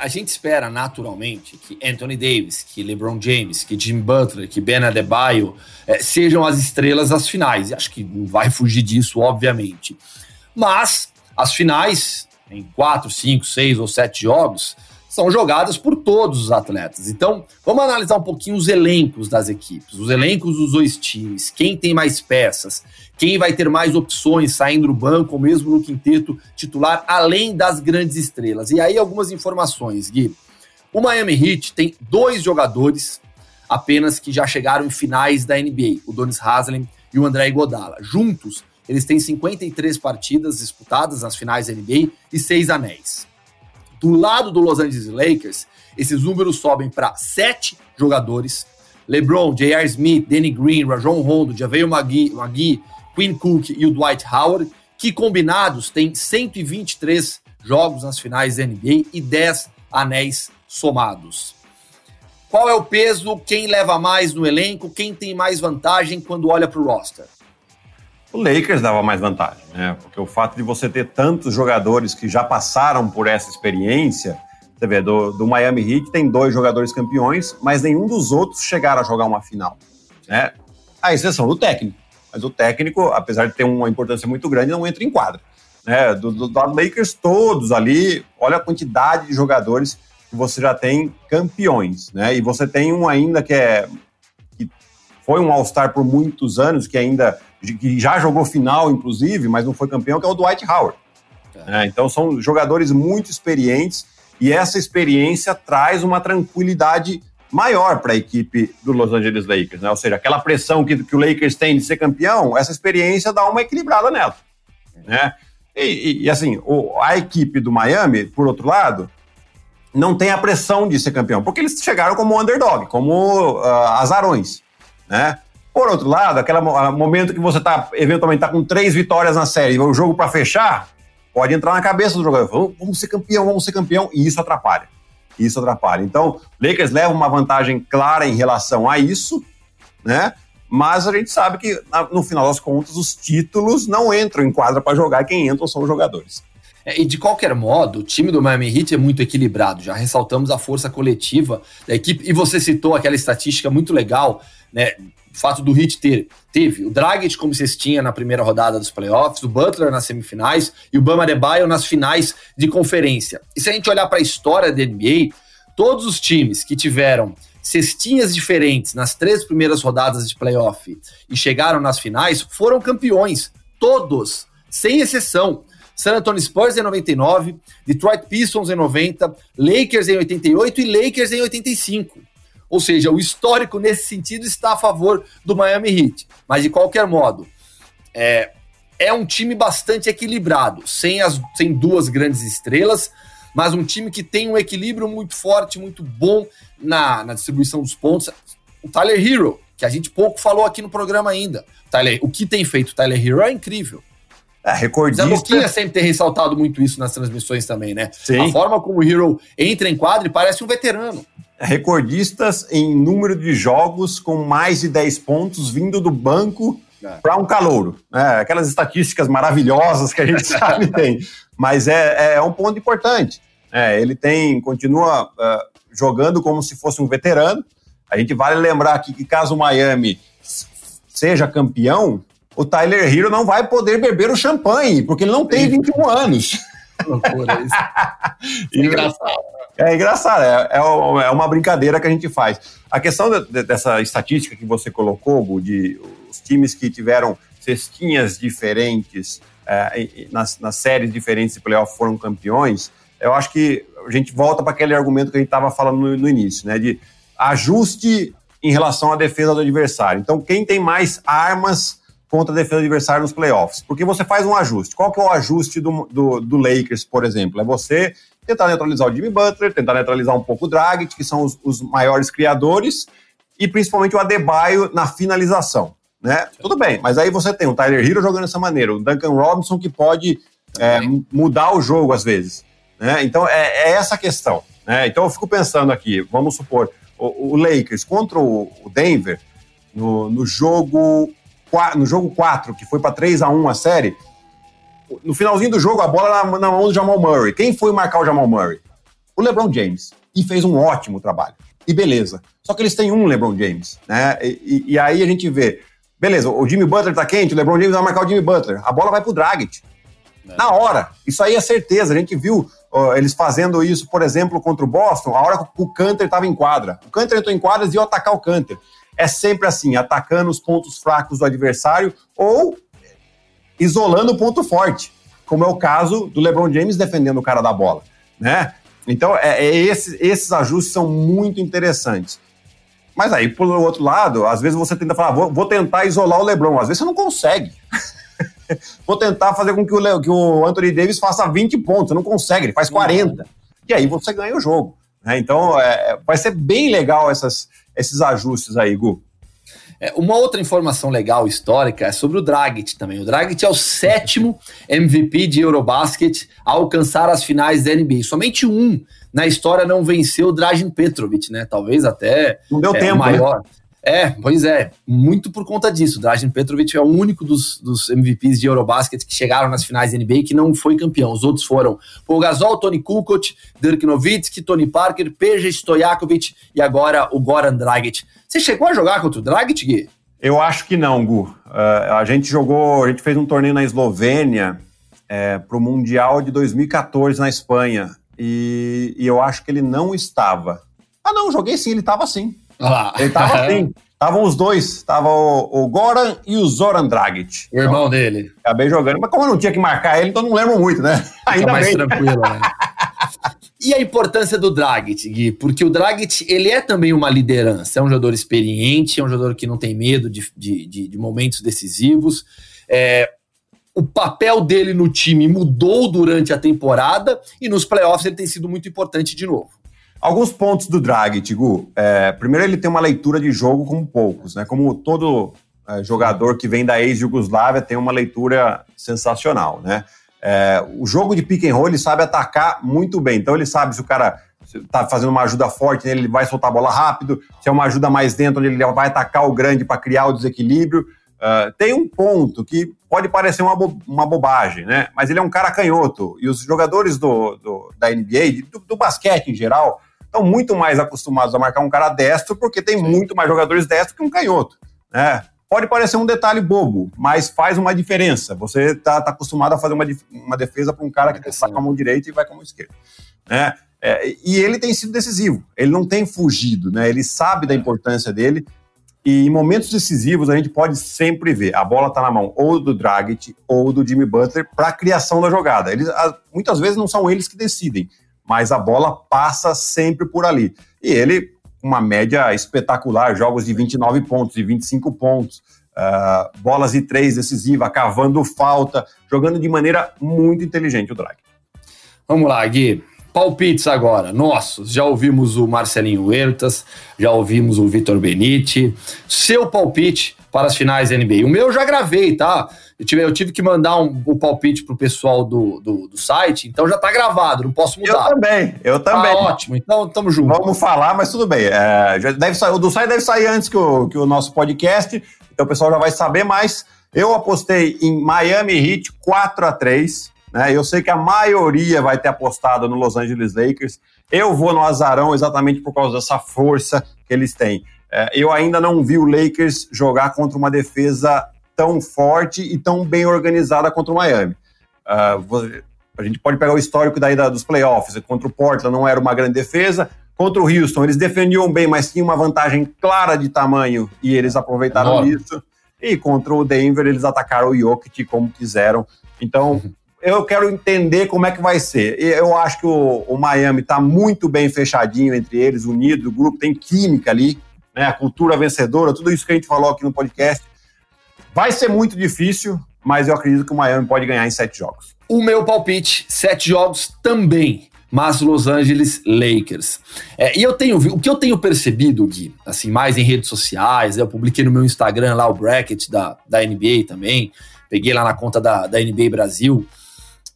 A gente espera naturalmente que Anthony Davis, que LeBron James, que Jimmy Butler, que Ben Adebayo é, sejam as estrelas das finais. Acho que não vai fugir disso, obviamente. Mas as finais, em quatro, cinco, seis ou sete jogos, são jogadas por todos os atletas. Então, vamos analisar um pouquinho os elencos das equipes, os elencos dos dois times, quem tem mais peças, quem vai ter mais opções saindo do banco ou mesmo no quinteto titular, além das grandes estrelas. E aí algumas informações, Gui. O Miami Heat tem dois jogadores apenas que já chegaram em finais da NBA, o Donis Haslem e o André Iguodala. Juntos, eles têm 53 partidas disputadas nas finais da NBA e seis anéis. Do lado do Los Angeles Lakers, esses números sobem para sete jogadores. LeBron, J.R. Smith, Danny Green, Rajon Rondo, Javeio Magui, Magui, Quinn Cook e o Dwight Howard, que combinados têm 123 jogos nas finais da NBA e 10 anéis somados. Qual é o peso? Quem leva mais no elenco? Quem tem mais vantagem quando olha para o roster? O Lakers dava mais vantagem, né? Porque o fato de você ter tantos jogadores que já passaram por essa experiência, você vê, do, do Miami Heat tem dois jogadores campeões, mas nenhum dos outros chegaram a jogar uma final, né? A exceção do técnico. Mas o técnico, apesar de ter uma importância muito grande, não entra em quadra. Né? Do, do, do Lakers, todos ali, olha a quantidade de jogadores que você já tem campeões, né? E você tem um ainda que é que foi um All-Star por muitos anos, que ainda que já jogou final, inclusive, mas não foi campeão, que é o Dwight Howard. É. É, então são jogadores muito experientes e essa experiência traz uma tranquilidade maior para a equipe do Los Angeles Lakers, né? Ou seja, aquela pressão que, que o Lakers tem de ser campeão, essa experiência dá uma equilibrada nela, né? E, e, e assim, o, a equipe do Miami, por outro lado, não tem a pressão de ser campeão, porque eles chegaram como underdog, como uh, azarões, né? Por outro lado, aquele momento que você tá, eventualmente tá com três vitórias na série, o jogo para fechar, pode entrar na cabeça do jogador, vamos ser campeão, vamos ser campeão, e isso atrapalha. Isso atrapalha. Então, Lakers leva uma vantagem clara em relação a isso, né? Mas a gente sabe que, no final das contas, os títulos não entram em quadra para jogar, quem entram são os jogadores. É, e de qualquer modo, o time do Miami Heat é muito equilibrado. Já ressaltamos a força coletiva da equipe. E você citou aquela estatística muito legal, né? O fato do Heat ter teve o Dragic como cestinha na primeira rodada dos playoffs, o Butler nas semifinais e o Bama Adebayo nas finais de conferência. E se a gente olhar para a história da NBA, todos os times que tiveram cestinhas diferentes nas três primeiras rodadas de playoff e chegaram nas finais foram campeões, todos, sem exceção. San Antonio Spurs em 99, Detroit Pistons em 90, Lakers em 88 e Lakers em 85. Ou seja, o histórico nesse sentido está a favor do Miami Heat. Mas de qualquer modo, é, é um time bastante equilibrado, sem, as, sem duas grandes estrelas, mas um time que tem um equilíbrio muito forte, muito bom na, na distribuição dos pontos. O Tyler Hero, que a gente pouco falou aqui no programa ainda. Tyler, o que tem feito o Tyler Hero é incrível. É, recordista. Zaboquinha sempre tem ressaltado muito isso nas transmissões também, né? Sim. A forma como o Hero entra em quadro e parece um veterano recordistas em número de jogos com mais de 10 pontos vindo do banco é. para um calouro. É, aquelas estatísticas maravilhosas que a gente sabe tem. Mas é, é um ponto importante. É, ele tem, continua uh, jogando como se fosse um veterano. A gente vale lembrar aqui que caso o Miami seja campeão, o Tyler Hero não vai poder beber o champanhe, porque ele não tem 21 anos. Loucura isso. é engraçado. É engraçado, é, é, é, uma brincadeira que a gente faz. A questão de, dessa estatística que você colocou, de os times que tiveram cestinhas diferentes é, nas, nas séries diferentes de playoff foram campeões, eu acho que a gente volta para aquele argumento que a gente estava falando no, no início, né? De ajuste em relação à defesa do adversário. Então, quem tem mais armas contra a defesa do adversário nos playoffs. Porque você faz um ajuste. Qual que é o ajuste do, do, do Lakers, por exemplo? É você tentar neutralizar o Jimmy Butler, tentar neutralizar um pouco o Dragic, que são os, os maiores criadores, e principalmente o Adebayo na finalização. Né? Tudo bem, mas aí você tem o Tyler Hero jogando dessa maneira, o Duncan Robinson que pode é, mudar o jogo às vezes. Né? Então é, é, essa a questão. Né? Então eu fico pensando aqui, vamos supor, o, o Lakers contra o, Denver no, no jogo no jogo 4, que foi para 3 a 1 a série, no finalzinho do jogo a bola na, na mão do Jamal Murray. Quem foi marcar o Jamal Murray? O LeBron James. E fez um ótimo trabalho. E beleza. Só que eles têm um LeBron James, né? E, e aí a gente vê, beleza, o Jimmy Butler tá quente, o LeBron James vai marcar o Jimmy Butler. A bola vai pro Dragic. É. Na hora. Isso aí é certeza. A gente viu uh, eles fazendo isso, por exemplo, contra o Boston, a hora que o Canter estava em quadra. O Canter entrou em quadras e ia atacar o Canter. É sempre assim, atacando os pontos fracos do adversário ou isolando o ponto forte, como é o caso do LeBron James defendendo o cara da bola, né? Então, é, é esses, esses ajustes são muito interessantes. Mas aí, por outro lado, às vezes você tenta falar, vou, vou tentar isolar o LeBron. Às vezes você não consegue. vou tentar fazer com que o, que o Anthony Davis faça 20 pontos. Você não consegue, ele faz 40. E aí você ganha o jogo. Né? Então, é, vai ser bem legal essas, esses ajustes aí, Gu. É, uma outra informação legal histórica é sobre o Dragic também. O Dragic é o sétimo MVP de Eurobasket a alcançar as finais da NBA. Somente um na história não venceu o Dragan Petrovic, né? Talvez até não deu é, tempo, maior. Né? É, pois é, muito por conta disso. Dragan Petrovic é o único dos, dos MVPs de Eurobasket que chegaram nas finais da NBA que não foi campeão. Os outros foram Paul Gasol, Tony Kukoc, Dirk Nowitzki, Tony Parker, Peja Stojakovic e agora o Goran Dragic. Você chegou a jogar contra o Dragic, Gui? Eu acho que não, Gu. Uh, a gente jogou, a gente fez um torneio na Eslovênia é, para o Mundial de 2014 na Espanha e, e eu acho que ele não estava. Ah, não, joguei sim, ele estava sim. Ele tava assim. Estavam os dois. Tava o, o, Goran e o Zoran Dragic. O irmão então, dele. Acabei jogando. Mas como eu não tinha que marcar ele, então não lembro muito, né? Ainda mais bem. tranquilo, né? E a importância do Dragic, Gui? Porque o Dragic, ele é também uma liderança. É um jogador experiente, é um jogador que não tem medo de, de, de, de momentos decisivos. É, o papel dele no time mudou durante a temporada e nos playoffs ele tem sido muito importante de novo. Alguns pontos do Draghi, Tigu. É, primeiro, ele tem uma leitura de jogo como poucos, né? Como todo é, jogador que vem da ex-Yugoslávia tem uma leitura sensacional, né? É, o jogo de pick and roll ele sabe atacar muito bem. Então ele sabe se o cara está fazendo uma ajuda forte ele vai soltar a bola rápido. Se é uma ajuda mais dentro, ele vai atacar o grande para criar o desequilíbrio. Uh, tem um ponto que pode parecer uma, bo uma bobagem, né? Mas ele é um cara canhoto. E os jogadores do, do da NBA, do, do basquete em geral, estão muito mais acostumados a marcar um cara destro, porque tem muito mais jogadores destros que um canhoto. Né? Pode parecer um detalhe bobo, mas faz uma diferença. Você está tá acostumado a fazer uma, uma defesa para um cara que sai com a mão direita e vai com a mão esquerda. Né? É, e ele tem sido decisivo, ele não tem fugido, né? ele sabe da importância dele. E em momentos decisivos a gente pode sempre ver a bola está na mão ou do Dragic ou do Jimmy Butler para a criação da jogada. Eles, muitas vezes não são eles que decidem, mas a bola passa sempre por ali. E ele, uma média espetacular, jogos de 29 pontos, de 25 pontos, uh, bolas de três decisiva, cavando falta, jogando de maneira muito inteligente o Drag. Vamos lá, Gui. Palpites agora, nossos. Já ouvimos o Marcelinho Huertas, já ouvimos o Vitor Benite. Seu palpite para as finais da NBA. O meu eu já gravei, tá? Eu tive, eu tive que mandar um, o palpite pro pessoal do, do, do, site, então já tá gravado, não posso mudar. Eu também, eu também. Ah, ótimo, então tamo junto. Vamos falar, mas tudo bem. É, já deve sair, o do site deve sair antes que o, que o nosso podcast, então o pessoal já vai saber, mas eu apostei em Miami Heat 4 a 3 né? Eu sei que a maioria vai ter apostado no Los Angeles Lakers. Eu vou no azarão exatamente por causa dessa força que eles têm. É, eu ainda não vi o Lakers jogar contra uma defesa tão forte e tão bem organizada contra o Miami. Uh, a gente pode pegar o histórico daí da, dos playoffs. Contra o Portland não era uma grande defesa. Contra o Houston, eles defendiam bem, mas tinham uma vantagem clara de tamanho e eles aproveitaram Enorme. isso. E contra o Denver, eles atacaram o Jokic como quiseram. Então, eu quero entender como é que vai ser. Eu acho que o, o Miami está muito bem fechadinho entre eles, unido, o grupo tem química ali, né? A cultura vencedora, tudo isso que a gente falou aqui no podcast. Vai ser muito difícil, mas eu acredito que o Miami pode ganhar em sete jogos. O meu palpite, sete jogos também, mas Los Angeles Lakers. É, e eu tenho o que eu tenho percebido, Gui, assim, mais em redes sociais, eu publiquei no meu Instagram lá o bracket da, da NBA também, peguei lá na conta da, da NBA Brasil.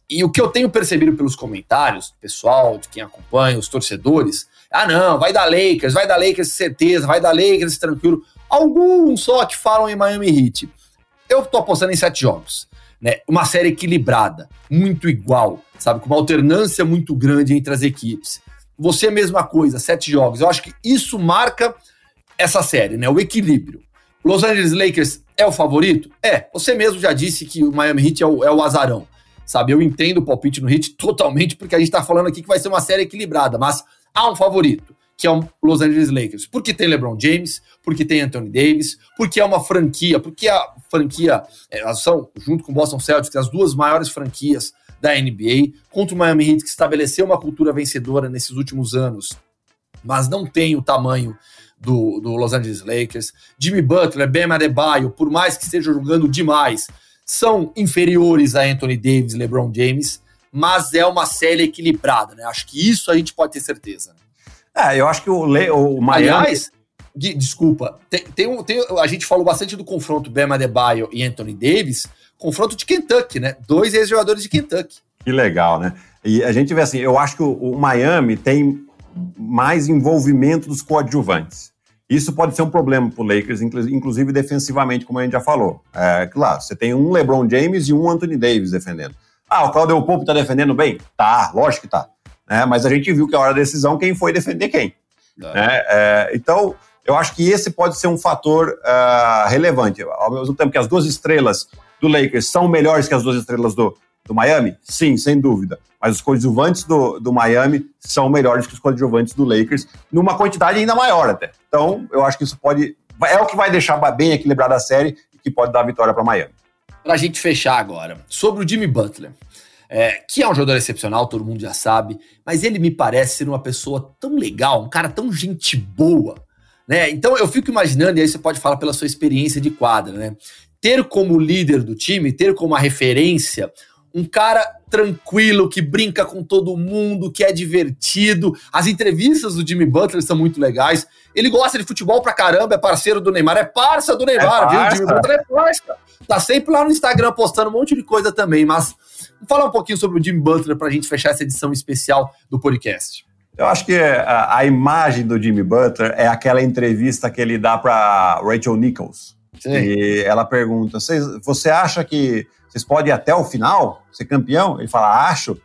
E o que eu tenho percebido pelos comentários, pessoal, de quem acompanha, os torcedores, ah não, vai dar Lakers, vai dar Lakers certeza, vai dar Lakers tranquilo. Alguns só que falam em Miami Heat. Eu tô apostando em sete jogos. Né? Uma série equilibrada, muito igual, sabe? Com uma alternância muito grande entre as equipes. Você mesma coisa, sete jogos. Eu acho que isso marca essa série, né? O equilíbrio. Los Angeles Lakers é o favorito? É. Você mesmo já disse que o Miami Heat é o, é o azarão. Sabe, eu entendo o palpite no Heat totalmente, porque a gente tá falando aqui que vai ser uma série equilibrada, mas há um favorito, que é o Los Angeles Lakers. Porque tem LeBron James, porque tem Anthony Davis, porque é uma franquia, porque a franquia, é, elas são, junto com o Boston Celtics, as duas maiores franquias da NBA, contra o Miami Heat, que estabeleceu uma cultura vencedora nesses últimos anos, mas não tem o tamanho do, do Los Angeles Lakers. Jimmy Butler, Bam Adebayo, por mais que esteja jogando demais, são inferiores a Anthony Davis e LeBron James, mas é uma série equilibrada, né? Acho que isso a gente pode ter certeza. Né? É, eu acho que o, Le, o Miami... Aliás, de, desculpa, tem, tem, um, tem, a gente falou bastante do confronto Bam Adebayo e Anthony Davis, confronto de Kentucky, né? Dois ex-jogadores de Kentucky. Que legal, né? E a gente vê assim, eu acho que o, o Miami tem mais envolvimento dos coadjuvantes. Isso pode ser um problema para o Lakers, inclusive defensivamente, como a gente já falou. É, claro, você tem um LeBron James e um Anthony Davis defendendo. Ah, o Claudio Pope está defendendo bem? Tá, lógico que tá. É, mas a gente viu que a hora da decisão, quem foi defender quem. É, é então, eu acho que esse pode ser um fator uh, relevante. Ao mesmo tempo que as duas estrelas do Lakers são melhores que as duas estrelas do, do Miami? Sim, sem dúvida. Mas os coadjuvantes do, do Miami são melhores que os coadjuvantes do Lakers, numa quantidade ainda maior até. Então, eu acho que isso pode. É o que vai deixar bem equilibrada a série e que pode dar vitória para Miami. Para a gente fechar agora, sobre o Jimmy Butler. É, que é um jogador excepcional, todo mundo já sabe, mas ele me parece ser uma pessoa tão legal, um cara tão gente boa, né? Então eu fico imaginando, e aí você pode falar pela sua experiência de quadra, né? Ter como líder do time, ter como uma referência um cara tranquilo, que brinca com todo mundo, que é divertido. As entrevistas do Jimmy Butler são muito legais. Ele gosta de futebol pra caramba, é parceiro do Neymar, é parça do Neymar, é viu? O Jimmy Butler é parça. Tá sempre lá no Instagram postando um monte de coisa também, mas vamos falar um pouquinho sobre o Jimmy Butler pra gente fechar essa edição especial do podcast. Eu acho que a, a imagem do Jimmy Butler é aquela entrevista que ele dá para Rachel Nichols. Sim. E ela pergunta: você acha que vocês podem ir até o final, ser campeão? Ele fala, acho.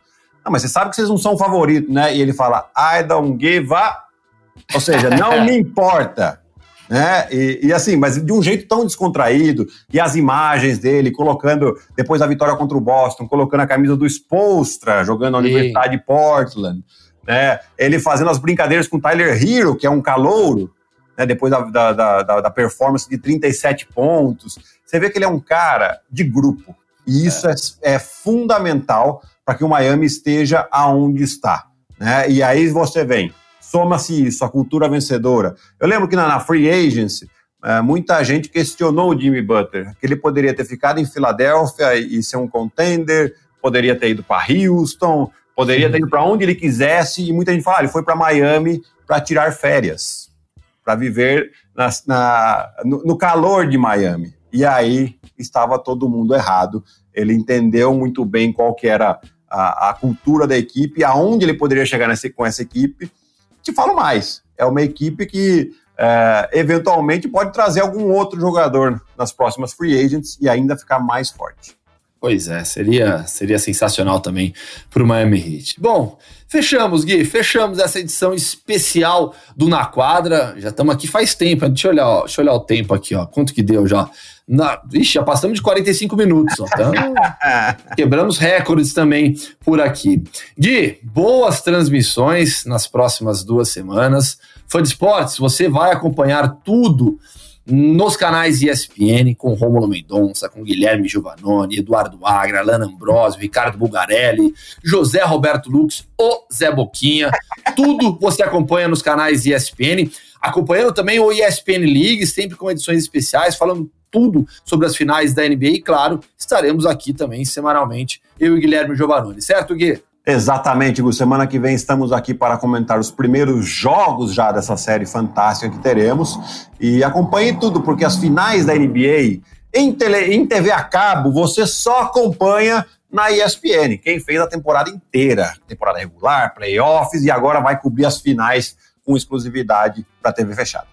Não, mas você sabe que vocês não são favorito, né? E ele fala, I don't give a... Ou seja, não me importa. Né? E, e, assim, mas de um jeito tão descontraído, e as imagens dele colocando, depois da vitória contra o Boston, colocando a camisa do Spolstra, jogando na Universidade de Portland, né? Ele fazendo as brincadeiras com o Tyler Hero, que é um calouro, né? depois da, da, da, da performance de 37 pontos. Você vê que ele é um cara de grupo, e isso é, é, é fundamental para que o Miami esteja aonde está. Né? E aí você vem, soma-se isso, a cultura vencedora. Eu lembro que na, na Free Agency, é, muita gente questionou o Jimmy Butler, que ele poderia ter ficado em Filadélfia e, e ser um contender, poderia ter ido para Houston, poderia ter ido para onde ele quisesse, e muita gente fala, ah, ele foi para Miami para tirar férias, para viver na, na, no, no calor de Miami. E aí estava todo mundo errado. Ele entendeu muito bem qual que era a, a cultura da equipe, aonde ele poderia chegar nessa, com essa equipe. Te falo mais, é uma equipe que é, eventualmente pode trazer algum outro jogador nas próximas free agents e ainda ficar mais forte. Pois é, seria, seria sensacional também para o Miami Heat. Bom, fechamos, Gui, fechamos essa edição especial do Na Quadra. Já estamos aqui faz tempo, deixa eu, olhar, ó, deixa eu olhar o tempo aqui, ó, quanto que deu já. Na, ixi, já passamos de 45 minutos, ó, então quebramos recordes também por aqui. Gui, boas transmissões nas próximas duas semanas. Fã de esportes, você vai acompanhar tudo nos canais ESPN, com Rômulo Mendonça, com Guilherme Giovannone, Eduardo Agra, Lana Ambrosio, Ricardo Bugarelli, José Roberto Lux, o Zé Boquinha. Tudo você acompanha nos canais ESPN, acompanhando também o ESPN League, sempre com edições especiais, falando tudo sobre as finais da NBA e, claro, estaremos aqui também semanalmente, eu e Guilherme Giovannone, certo, Gui? Exatamente, Gu. Semana que vem estamos aqui para comentar os primeiros jogos já dessa série fantástica que teremos. E acompanhe tudo, porque as finais da NBA em, tele, em TV a cabo você só acompanha na ESPN. Quem fez a temporada inteira, temporada regular, playoffs e agora vai cobrir as finais com exclusividade para TV fechada.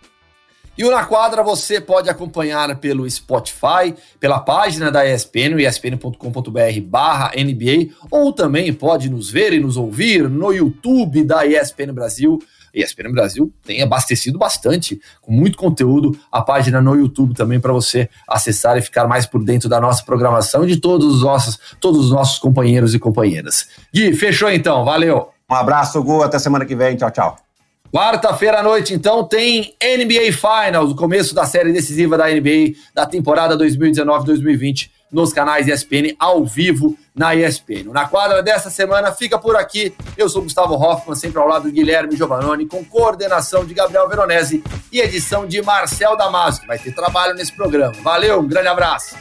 E o Na Quadra você pode acompanhar pelo Spotify, pela página da ESPN, espn.com.br barra NBA, ou também pode nos ver e nos ouvir no YouTube da ESPN Brasil. ESPN Brasil tem abastecido bastante, com muito conteúdo, a página no YouTube também para você acessar e ficar mais por dentro da nossa programação e de todos os nossos, todos os nossos companheiros e companheiras. Gui, fechou então, valeu! Um abraço, Gu, até semana que vem, tchau, tchau. Quarta-feira à noite, então, tem NBA Finals, o começo da série decisiva da NBA da temporada 2019-2020 nos canais ESPN ao vivo na ESPN. Na quadra dessa semana fica por aqui. Eu sou Gustavo Hoffman, sempre ao lado do Guilherme Giovanoni, com coordenação de Gabriel Veronese e edição de Marcel Damasco. Vai ter trabalho nesse programa. Valeu, um grande abraço.